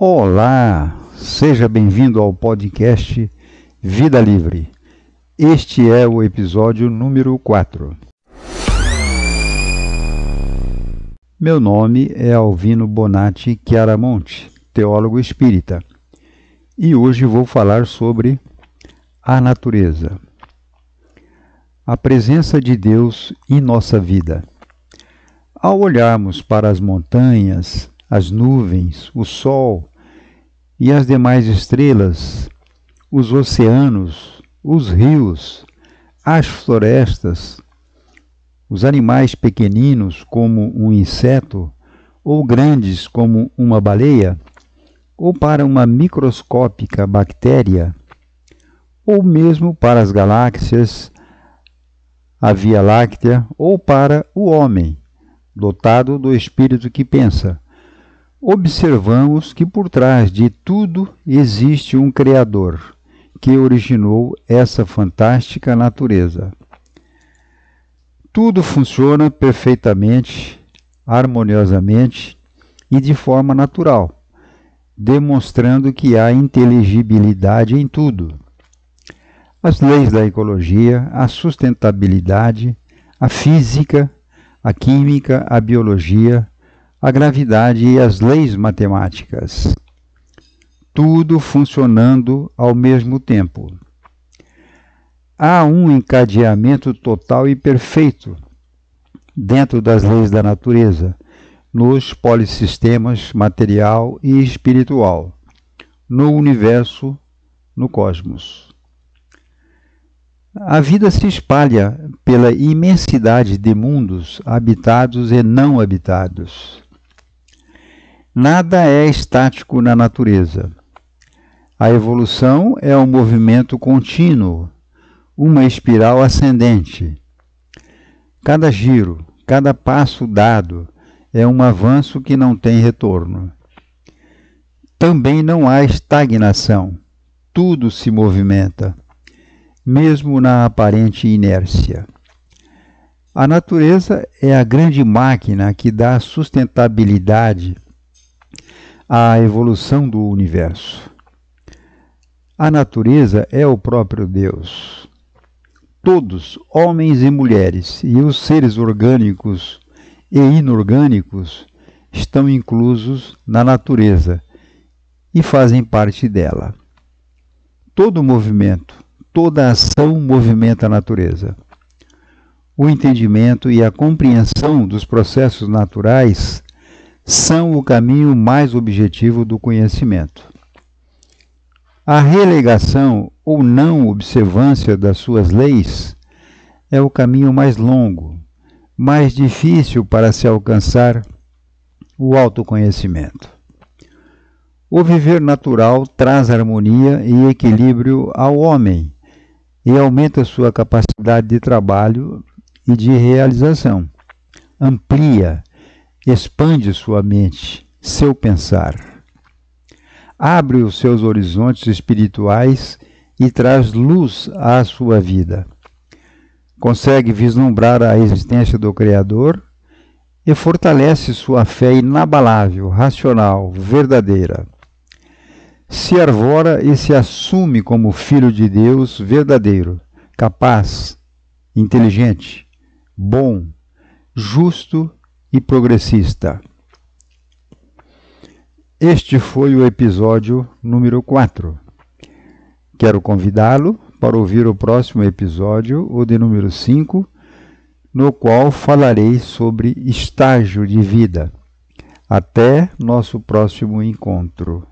Olá, seja bem-vindo ao podcast Vida Livre. Este é o episódio número 4. Meu nome é Alvino Bonatti Chiaramonte, teólogo espírita, e hoje vou falar sobre a natureza. A presença de Deus em nossa vida. Ao olharmos para as montanhas, as nuvens, o sol e as demais estrelas, os oceanos, os rios, as florestas, os animais pequeninos, como um inseto, ou grandes, como uma baleia, ou para uma microscópica bactéria, ou mesmo para as galáxias, a Via Láctea, ou para o homem, dotado do espírito que pensa, observamos que por trás de tudo existe um Criador que originou essa fantástica natureza. Tudo funciona perfeitamente, harmoniosamente e de forma natural, demonstrando que há inteligibilidade em tudo. As leis da ecologia, a sustentabilidade, a física, a química, a biologia, a gravidade e as leis matemáticas. Tudo funcionando ao mesmo tempo. Há um encadeamento total e perfeito dentro das leis da natureza, nos polissistemas material e espiritual, no universo, no cosmos. A vida se espalha pela imensidade de mundos habitados e não habitados. Nada é estático na natureza. A evolução é um movimento contínuo, uma espiral ascendente. Cada giro, cada passo dado é um avanço que não tem retorno. Também não há estagnação. Tudo se movimenta, mesmo na aparente inércia. A natureza é a grande máquina que dá sustentabilidade à evolução do universo. A natureza é o próprio Deus. Todos, homens e mulheres, e os seres orgânicos e inorgânicos, estão inclusos na natureza e fazem parte dela. Todo movimento, toda ação movimenta a natureza. O entendimento e a compreensão dos processos naturais são o caminho mais objetivo do conhecimento. A relegação ou não observância das suas leis é o caminho mais longo, mais difícil para se alcançar o autoconhecimento. O viver natural traz harmonia e equilíbrio ao homem e aumenta sua capacidade de trabalho e de realização. Amplia expande sua mente, seu pensar. Abre os seus horizontes espirituais e traz luz à sua vida. Consegue vislumbrar a existência do Criador e fortalece sua fé inabalável, racional, verdadeira. Se arvora e se assume como filho de Deus verdadeiro, capaz, inteligente, bom, justo e progressista. Este foi o episódio número 4. Quero convidá-lo para ouvir o próximo episódio, o de número 5, no qual falarei sobre estágio de vida. Até nosso próximo encontro.